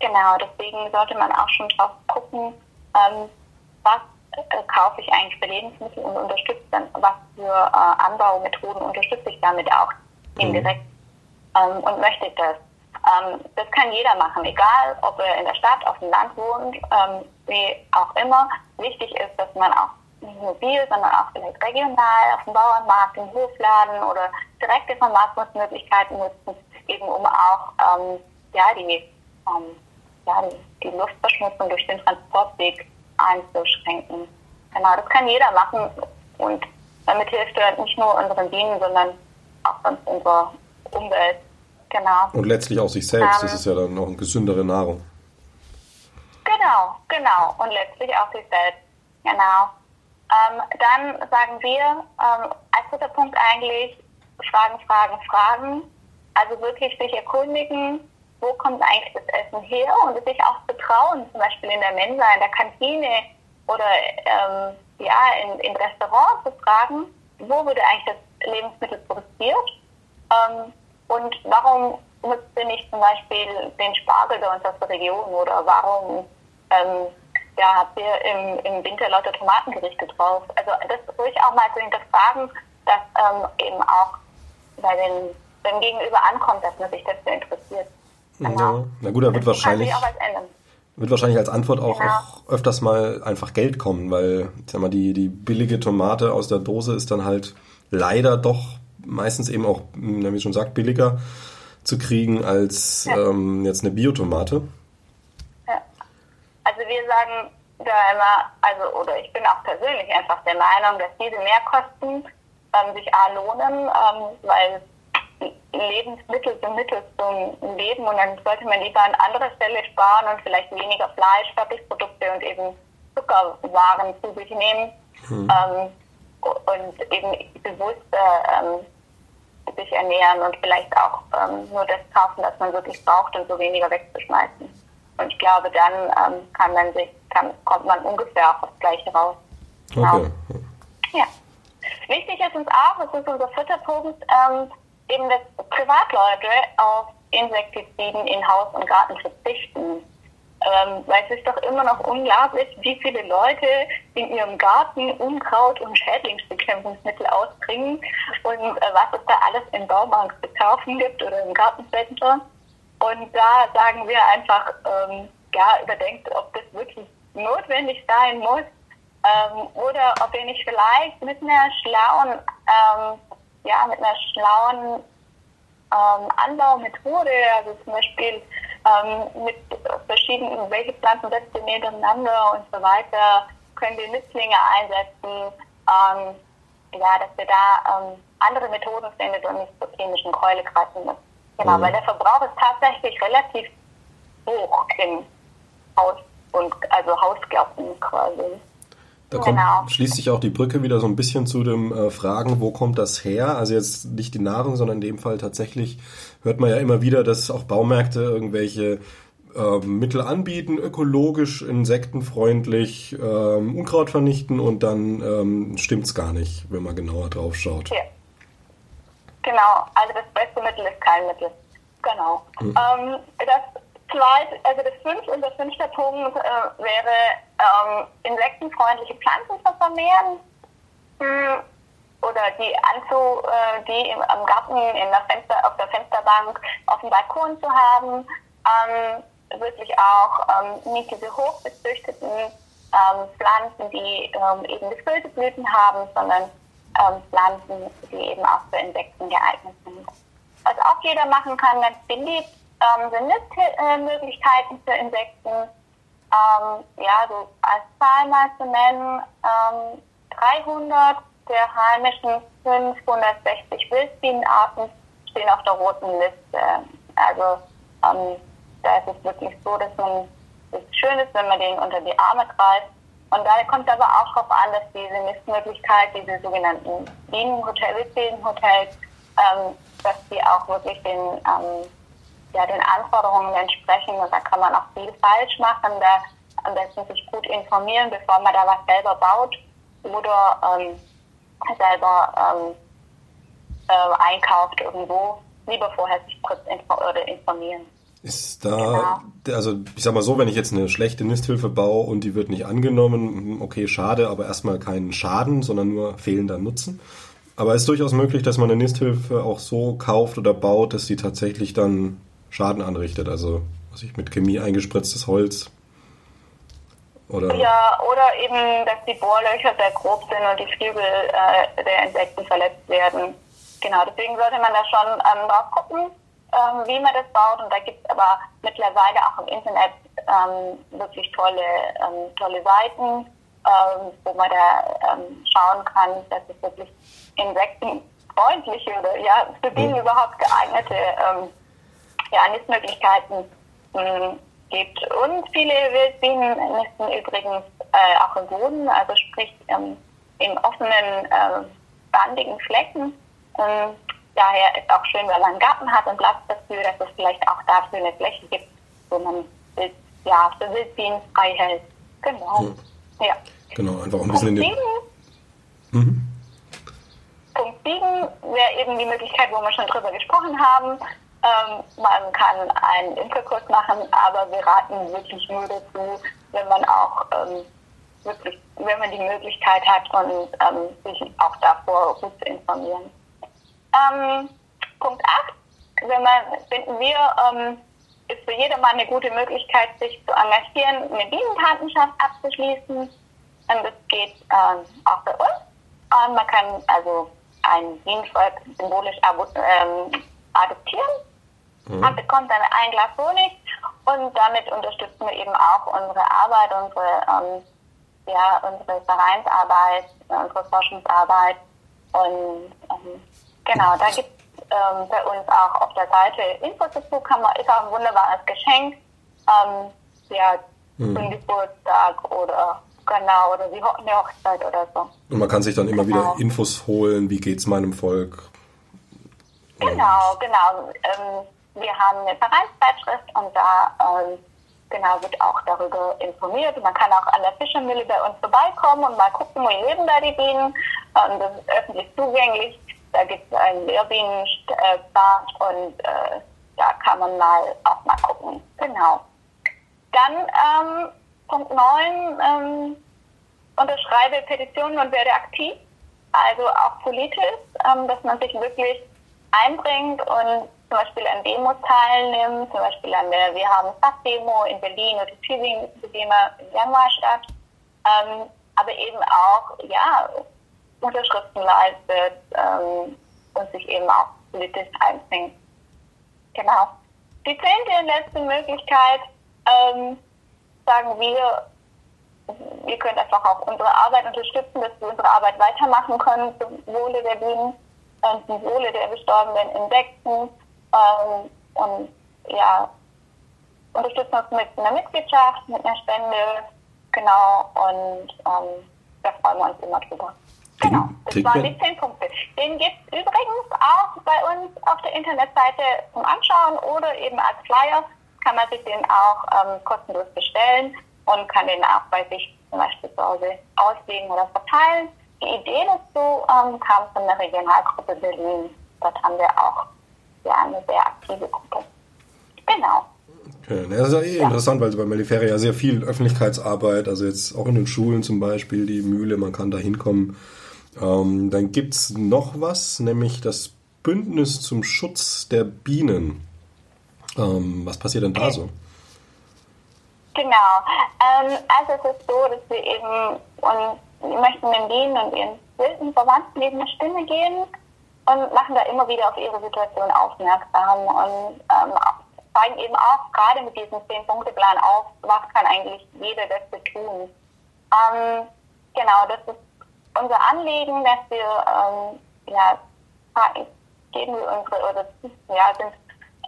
genau, deswegen sollte man auch schon drauf gucken, ähm, was äh, kaufe ich eigentlich für Lebensmittel und unterstütze dann, was für äh, Anbaumethoden unterstütze ich damit auch indirekt. Mhm ähm, und möchte das. Ähm, das kann jeder machen, egal ob er in der Stadt, auf dem Land wohnt, ähm, wie auch immer. Wichtig ist, dass man auch nicht mobil, sondern auch vielleicht regional auf dem Bauernmarkt, im Hofladen oder direkte Vermarktungsmöglichkeiten nutzen, eben um auch ähm, ja, die, ähm, ja, die Luftverschmutzung durch den Transportweg einzuschränken. Genau, das kann jeder machen und damit hilft er nicht nur unseren Bienen, sondern auch sonst unserer Umwelt. Genau. Und letztlich auch sich selbst. Ähm, das ist ja dann noch eine gesündere Nahrung. Genau, genau. Und letztlich auch sich selbst. Genau. Ähm, dann sagen wir ähm, als dritter Punkt eigentlich Fragen, Fragen, Fragen. Also wirklich sich erkundigen, wo kommt eigentlich das Essen her und sich auch betrauen, zum Beispiel in der Mensa, in der Kantine oder ähm, ja, in, in Restaurants zu fragen, wo wurde eigentlich das Lebensmittel produziert ähm, und warum nutzt ihr nicht zum Beispiel den Spargel bei uns aus der Region oder warum ähm, ja, habt ihr im, im Winter lauter Tomatengerichte drauf? Also das ruhig auch mal zu hinterfragen, dass ähm, eben auch bei den, beim Gegenüber ankommt, dass man sich dafür interessiert. Genau. Ja. Na gut, da wird wahrscheinlich, wird wahrscheinlich als Antwort auch, genau. auch öfters mal einfach Geld kommen, weil sag mal, die, die billige Tomate aus der Dose ist dann halt leider doch meistens eben auch, wie ich schon sagt, billiger zu kriegen als ja. ähm, jetzt eine Biotomate. Ja. Also wir sagen da immer, also oder ich bin auch persönlich einfach der Meinung, dass diese Mehrkosten ähm, sich A lohnen, ähm, weil Lebensmittel sind Mittel zum Leben und dann sollte man lieber an anderer Stelle sparen und vielleicht weniger Fleisch, Fertigprodukte und eben Zuckerwaren zu sich nehmen. Hm. Ähm, und eben bewusst ähm, sich ernähren und vielleicht auch ähm, nur das kaufen, was man wirklich braucht und so weniger wegzuschmeißen. Und ich glaube, dann ähm, kann man sich, kann, kommt man ungefähr auch aufs Gleiche raus. Genau. Okay. Ja. Wichtig ist uns auch, das ist unser vierter Punkt, ähm, eben, dass Privatleute auf Insektiziden in Haus und Garten verzichten. Ähm, weil es ist doch immer noch unglaublich, wie viele Leute in ihrem Garten Unkraut und Schädlingsbekämpfungsmittel ausbringen und äh, was es da alles im Baumarkt zu kaufen gibt oder im Gartencenter. Und da sagen wir einfach, ähm, ja, überdenkt, ob das wirklich notwendig sein muss ähm, oder ob ihr nicht vielleicht mit einer schlauen, ähm, ja, mit einer schlauen ähm, Anbaumethode, also zum Beispiel ähm, mit verschiedenen, welche Pflanzen setzt ihr nebeneinander und so weiter, können wir Nützlinge einsetzen, ähm, ja, dass wir da ähm, andere Methoden findet und nicht zur chemischen Keule greifen müssen. Genau, mhm. weil der Verbrauch ist tatsächlich relativ hoch in Haus und also Hausgärten quasi. Da kommt, genau. schließt sich auch die Brücke wieder so ein bisschen zu dem äh, Fragen, wo kommt das her? Also jetzt nicht die Nahrung, sondern in dem Fall tatsächlich hört man ja immer wieder, dass auch Baumärkte irgendwelche äh, Mittel anbieten, ökologisch, insektenfreundlich, ähm, Unkraut vernichten und dann ähm, stimmt's gar nicht, wenn man genauer drauf schaut. Ja. Genau, also das beste Mittel ist kein Mittel. Genau. Mhm. Ähm, das zweite, also das fünfte, unser fünfter Punkt äh, wäre ähm, insektenfreundliche Pflanzen zu vermehren hm, oder die anzu, äh, die im, am Garten in der Fenster, auf der Fensterbank auf dem Balkon zu haben. Ähm, wirklich auch ähm, nicht diese hochbezüchteten ähm, Pflanzen, die ähm, eben gefüllte Blüten haben, sondern ähm, Pflanzen, die eben auch für Insekten geeignet sind. Was auch jeder machen kann, ganz beliebt, ähm, sind Nistmöglichkeiten für Insekten. Ähm, ja, so als Zahl mal zu nennen, 300 der heimischen 560 Wildbienenarten stehen auf der roten Liste. Also ähm, da ist es wirklich so, dass man es schön ist, wenn man den unter die Arme greift und da kommt aber auch darauf an, dass diese Nistmöglichkeit, diese sogenannten Bienenhotel, Wildbienenhotels, ähm, dass die auch wirklich den, ähm, ja, den Anforderungen entsprechen. Und da kann man auch viel falsch machen. Da am besten sich gut informieren, bevor man da was selber baut oder ähm, selber ähm, äh, einkauft irgendwo. Lieber vorher sich kurz informieren. Ist da, genau. also ich sag mal so, wenn ich jetzt eine schlechte Nisthilfe baue und die wird nicht angenommen, okay, schade, aber erstmal keinen Schaden, sondern nur fehlender Nutzen. Aber es ist durchaus möglich, dass man eine Nisthilfe auch so kauft oder baut, dass sie tatsächlich dann Schaden anrichtet. Also, was ich mit Chemie eingespritztes Holz. Oder ja, oder eben, dass die Bohrlöcher sehr grob sind und die Flügel äh, der Insekten verletzt werden. Genau, deswegen sollte man da schon ähm, drauf gucken ähm, wie man das baut. Und da gibt es aber mittlerweile auch im Internet ähm, wirklich tolle, ähm, tolle Seiten, ähm, wo man da ähm, schauen kann, dass es wirklich insektenfreundliche oder ja, für Bienen überhaupt geeignete ja, Nistmöglichkeiten ähm, gibt. Und viele Wildbienen nisten übrigens äh, auch im Boden, also sprich ähm, in offenen, äh, bandigen Flecken. Ähm, daher ist auch schön, wenn man einen Garten hat und Platz dafür, dass es vielleicht auch dafür eine Fläche gibt, wo man Wild, ja, für Wildbienen frei hält. Genau. Hm. Ja. Genau, einfach ein bisschen in den... Mhm. Punkt 7 wäre eben die Möglichkeit, wo wir schon drüber gesprochen haben. Ähm, man kann einen Imkerkurs machen, aber wir raten wirklich nur dazu, wenn man auch ähm, wirklich, wenn man die Möglichkeit hat und ähm, sich auch davor gut zu informieren. Ähm, Punkt 8, wenn man, finden wir, ähm, ist für jedermann eine gute Möglichkeit, sich zu engagieren, eine Bienenpatenschaft abzuschließen. Und das geht ähm, auch bei uns. Und man kann also ein Bienenvolk symbolisch ähm, adoptieren. Mhm. Man bekommt dann ein Glas Honig und damit unterstützen wir eben auch unsere Arbeit, unsere, ähm, ja, unsere Vereinsarbeit, unsere Forschungsarbeit und ähm, Genau, da gibt es ähm, bei uns auch auf der Seite Infos dazu, kann man, ist auch ein wunderbares Geschenk. Ähm, ja, mhm. zum Geburtstag oder genau, oder wie eine Hochzeit oder so. Und man kann sich dann immer genau. wieder Infos holen, wie geht es meinem Volk. Genau, genau. Wir haben eine Vereinszeitschrift und da ähm, genau wird auch darüber informiert. Man kann auch an der Fischermühle bei uns vorbeikommen und mal gucken, wie leben da die Bienen. Ähm, das ist öffentlich zugänglich. Da gibt es einen Lehrbienenpfad und äh, da kann man mal auch mal gucken. Genau. Dann ähm, Punkt 9, ähm, unterschreibe Petitionen und werde aktiv. Also auch politisch, ähm, dass man sich wirklich einbringt und zum Beispiel an Demos teilnimmt, zum Beispiel an der Wir haben Stadtdemo in Berlin oder Tübingen, die immer im Januar statt. Ähm, aber eben auch, ja, Unterschriften leistet ähm, und sich eben auch politisch einbringt. Genau. Die zehnte und letzte Möglichkeit, ähm, sagen wir, ihr könnt einfach auch unsere Arbeit unterstützen, dass wir unsere Arbeit weitermachen können zum Wohle der Bienen und zum Wohle der bestorbenen Insekten. Ähm, und ja, unterstützen uns mit einer Mitgliedschaft, mit einer Spende, genau, und ähm, da freuen wir uns immer drüber. Genau, das waren die zehn Punkte. Den gibt es übrigens auch bei uns auf der Internetseite zum Anschauen oder eben als Flyer kann man sich den auch ähm, kostenlos bestellen und kann den auch bei sich zum Beispiel zu Hause auslegen oder verteilen. Die Idee dazu ähm, kam von der Regionalgruppe Berlin. Dort haben wir auch ja, eine sehr aktive Gruppe. Genau. Okay. Das ist ja eh ja. interessant, weil bei Melifera ja sehr viel Öffentlichkeitsarbeit, also jetzt auch in den Schulen zum Beispiel, die Mühle, man kann da hinkommen. Ähm, dann gibt es noch was, nämlich das Bündnis zum Schutz der Bienen. Ähm, was passiert denn da so? Genau. Ähm, also es ist so, dass wir eben und möchten den Bienen und ihren wilden Verwandten eben eine Stimme geben und machen da immer wieder auf ihre Situation aufmerksam und ähm, zeigen eben auch gerade mit diesem Zehn-Punkte-Plan auf, was kann eigentlich jeder dazu tun. Ähm, genau, das ist unser Anliegen, dass wir ähm, ja, geben wir unsere oder ja, sind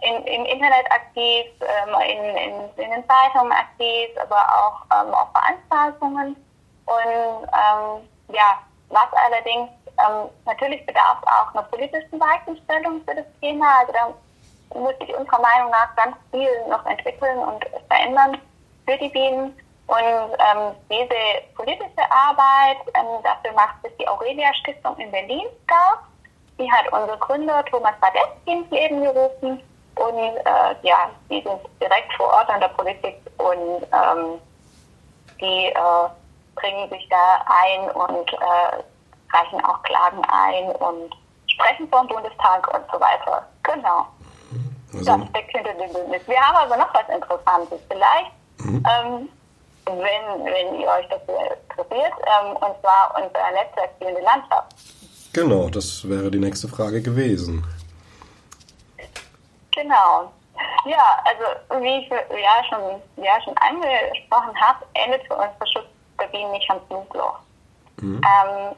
in, im Internet aktiv, ähm, in, in, in, den Zeitungen aktiv, aber auch ähm, auf Veranstaltungen. Und ähm, ja, was allerdings ähm, natürlich bedarf auch einer politischen Weichenstellung für das Thema. Also da muss sich unserer Meinung nach ganz viel noch entwickeln und verändern für die Bienen. Und ähm, diese politische Arbeit, ähm, dafür macht sich die Aurelia Stiftung in Berlin stark. Die hat unser Gründer Thomas Badeschi ins Leben gerufen. Und äh, ja, die sind direkt vor Ort an der Politik und ähm, die äh, bringen sich da ein und äh, reichen auch Klagen ein und sprechen vor dem Bundestag und so weiter. Genau. Also, das steckt hinter dem Bündnis. Wir haben aber noch was Interessantes. Vielleicht mhm. ähm, wenn, wenn ihr euch dafür interessiert, ähm, und zwar unser Netzwerk Spielende Landschaft. Genau, das wäre die nächste Frage gewesen. Genau. Ja, also wie ich ja schon, ja, schon angesprochen habe, endet für uns der Schutz der Bienen nicht am Flugloch. Mhm. Ähm,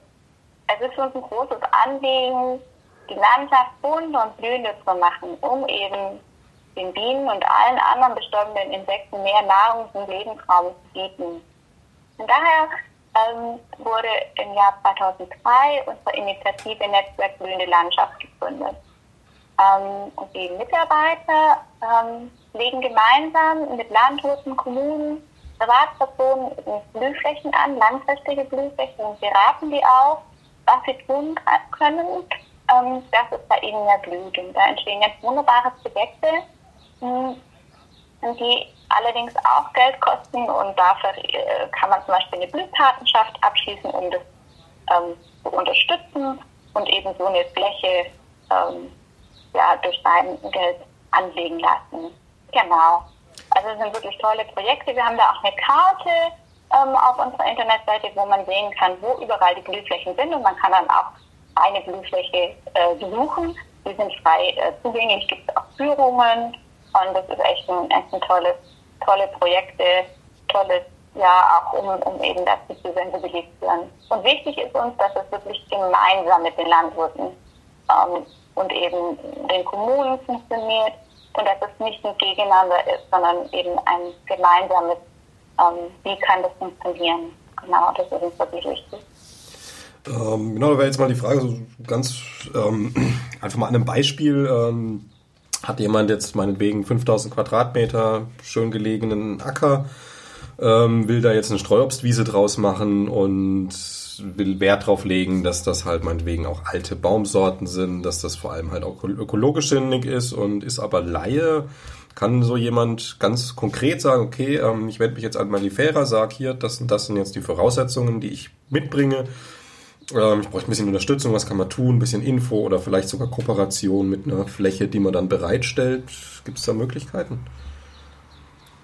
es ist uns ein großes Anliegen, die Landschaft bunt und blühender zu machen, um eben den Bienen und allen anderen bestäubenden Insekten mehr Nahrungs- und Lebensraum zu bieten. Und daher ähm, wurde im Jahr 2003 unsere Initiative Netzwerk Blühende Landschaft gegründet. Ähm, und die Mitarbeiter ähm, legen gemeinsam mit Landwirten, Kommunen, Privatpersonen Blühflächen an, langfristige Blühflächen und beraten die auch, was sie tun können, ähm, dass es bei ihnen mehr blüht. Und da entstehen jetzt wunderbare Projekte, die allerdings auch Geld kosten und dafür äh, kann man zum Beispiel eine Blühpatenschaft abschließen, um das ähm, zu unterstützen und eben so eine Fläche ähm, ja, durch sein Geld anlegen lassen. Genau. Also es sind wirklich tolle Projekte. Wir haben da auch eine Karte ähm, auf unserer Internetseite, wo man sehen kann, wo überall die Blühflächen sind. Und man kann dann auch eine Blühfläche äh, besuchen. Die sind frei äh, zugänglich, gibt auch Führungen. Und das ist echt ein, echt ein tolles, tolle Projekte, tolles, ja, auch um, um eben dazu zu sensibilisieren. Und wichtig ist uns, dass es wirklich gemeinsam mit den Landwirten ähm, und eben den Kommunen funktioniert. Und dass es nicht ein Gegeneinander ist, sondern eben ein gemeinsames, ähm, wie kann das funktionieren. Genau, das ist uns wirklich wichtig. Ähm, genau, da wäre jetzt mal die Frage, so ganz ähm, einfach mal an einem Beispiel. Ähm, hat jemand jetzt meinetwegen 5000 Quadratmeter schön gelegenen Acker, ähm, will da jetzt eine Streuobstwiese draus machen und will Wert drauf legen, dass das halt meinetwegen auch alte Baumsorten sind, dass das vor allem halt auch ökologisch sinnig ist und ist aber Laie. Kann so jemand ganz konkret sagen, okay, ähm, ich wende mich jetzt an Malifera, sag hier, das das sind jetzt die Voraussetzungen, die ich mitbringe ähm, ich brauche ein bisschen Unterstützung, was kann man tun, ein bisschen Info oder vielleicht sogar Kooperation mit einer Fläche, die man dann bereitstellt. Gibt es da Möglichkeiten?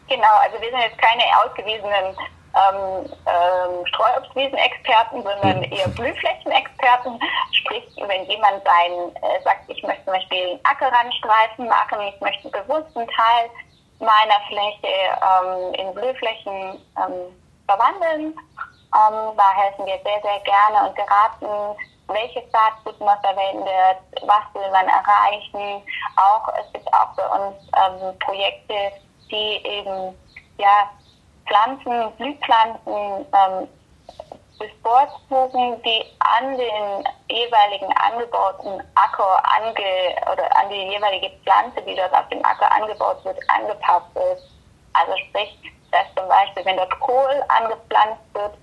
Genau, also wir sind jetzt keine ausgewiesenen ähm, ähm, Streuobstwiesenexperten, sondern mhm. eher Blühflächenexperten. Sprich, wenn jemand sein, äh, sagt, ich möchte zum Beispiel einen Ackerrandstreifen machen, ich möchte einen bewussten Teil meiner Fläche ähm, in Blühflächen ähm, verwandeln, ähm, da helfen wir sehr, sehr gerne und beraten, welches Saatgut man verwendet, was will man erreichen. Auch es gibt auch bei uns ähm, Projekte, die eben ja Pflanzen, Blühpflanzen ähm, bevorzugen, die an den jeweiligen angebauten Acker ange oder an die jeweilige Pflanze, die dort auf dem Acker angebaut wird, angepasst ist. Also sprich, dass zum Beispiel, wenn dort Kohl angepflanzt wird,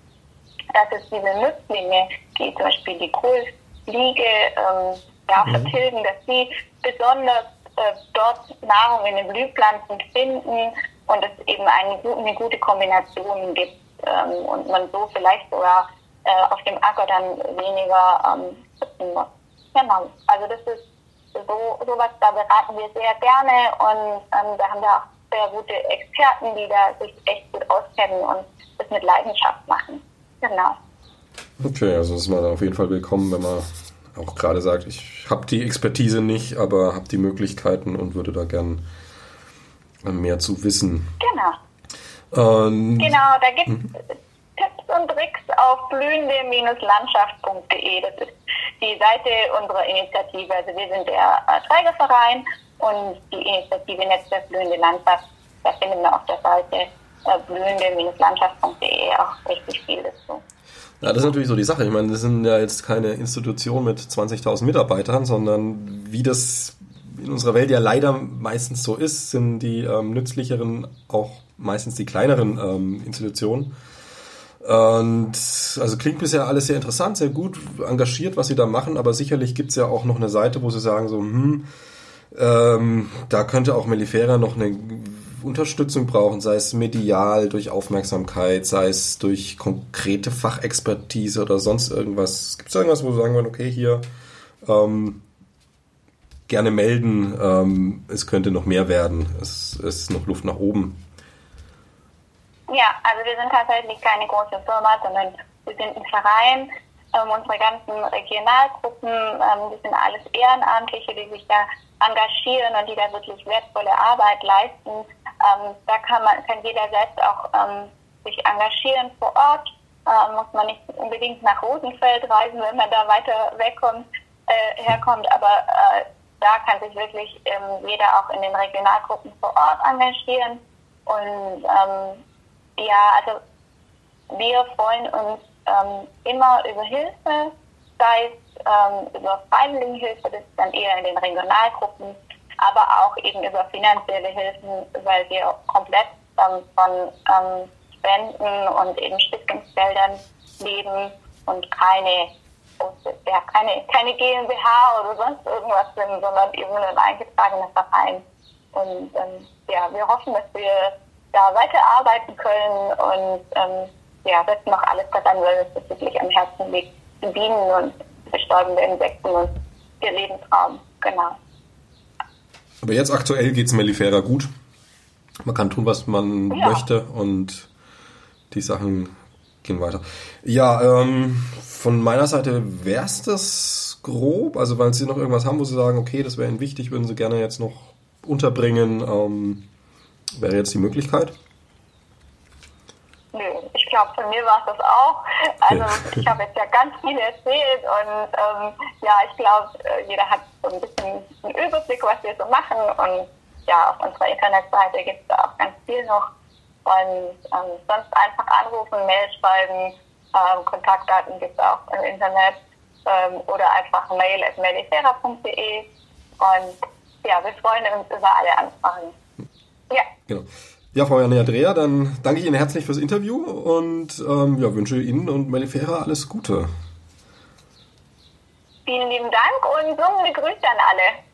dass es diese Nützlinge, die zum Beispiel die Kohlfliege ähm, ja, mhm. vertilgen, dass sie besonders äh, dort Nahrung in den Blühpflanzen finden und es eben eine, eine gute Kombination gibt ähm, und man so vielleicht sogar äh, auf dem Acker dann weniger ähm, schützen muss. Genau. Also das ist so sowas, da beraten wir sehr gerne und ähm, da haben wir auch sehr gute Experten, die da sich echt gut auskennen und das mit Leidenschaft machen. Genau. Okay, also ist man auf jeden Fall willkommen, wenn man auch gerade sagt, ich habe die Expertise nicht, aber habe die Möglichkeiten und würde da gern mehr zu wissen. Genau. Ähm, genau, da gibt es. Tipps und Tricks auf blühende-landschaft.de. Das ist die Seite unserer Initiative. Also wir sind der äh, Trägerverein und die Initiative Netzwerk Blühende Landschaft. Da finden wir auf der Seite äh, blühende-landschaft.de auch richtig viel dazu. Ja, das ist natürlich so die Sache. Ich meine, das sind ja jetzt keine Institution mit 20.000 Mitarbeitern, sondern wie das in unserer Welt ja leider meistens so ist, sind die ähm, nützlicheren auch meistens die kleineren ähm, Institutionen. Und also klingt bisher alles sehr interessant, sehr gut engagiert, was sie da machen, aber sicherlich gibt's ja auch noch eine Seite, wo sie sagen so, hm, ähm, da könnte auch Melifera noch eine Unterstützung brauchen, sei es medial, durch Aufmerksamkeit, sei es durch konkrete Fachexpertise oder sonst irgendwas. Gibt es irgendwas, wo Sie sagen wollen, okay, hier ähm, gerne melden, ähm, es könnte noch mehr werden, es ist noch Luft nach oben? Ja, also wir sind tatsächlich keine große Firma, sondern wir sind ein Verein. Ähm, unsere ganzen Regionalgruppen, ähm, das sind alles Ehrenamtliche, die sich da engagieren und die da wirklich wertvolle Arbeit leisten. Ähm, da kann man, kann jeder selbst auch ähm, sich engagieren vor Ort. Äh, muss man nicht unbedingt nach Rosenfeld reisen, wenn man da weiter wegkommt, äh, herkommt, aber äh, da kann sich wirklich ähm, jeder auch in den Regionalgruppen vor Ort engagieren. Und ähm, ja, also wir freuen uns ähm, immer über Hilfe, sei es ähm, über Freiwilligenhilfe, das ist dann eher in den Regionalgruppen, aber auch eben über finanzielle Hilfen, weil wir komplett ähm, von Spenden und eben Stiftungsgeldern leben und keine, ja, keine, keine GmbH oder sonst irgendwas sind, sondern eben ein eingetragener Verein. Und ähm, ja, wir hoffen, dass wir da weiterarbeiten können und ähm, ja, setzen noch alles daran, weil es wirklich am Herzen liegt, die Bienen und bestäubende Insekten und ihr Lebensraum. Genau. Aber jetzt aktuell geht es Mellifera gut. Man kann tun, was man ja. möchte und die Sachen gehen weiter. Ja, ähm, von meiner Seite wäre es das grob. Also, weil Sie noch irgendwas haben, wo Sie sagen, okay, das wäre Ihnen wichtig, würden Sie gerne jetzt noch unterbringen, ähm, wäre jetzt die Möglichkeit? Nö, ich glaube, von mir war es das auch. Also ich habe jetzt ja ganz viel erzählt und ähm, ja, ich glaube, äh, jeder hat so ein bisschen einen Überblick, was wir so machen und ja, auf unserer Internetseite gibt es da auch ganz viel noch. Und ähm, sonst einfach anrufen, Mail schreiben, ähm, Kontaktdaten gibt es auch im Internet ähm, oder einfach mail at medifera.de und ja, wir freuen uns über alle Anfragen. Ja. Genau. Ja, Frau Janne Andrea, dann danke ich Ihnen herzlich fürs Interview und ähm, ja, wünsche Ihnen und Melifera alles Gute. Vielen lieben Dank und so eine Grüße an alle.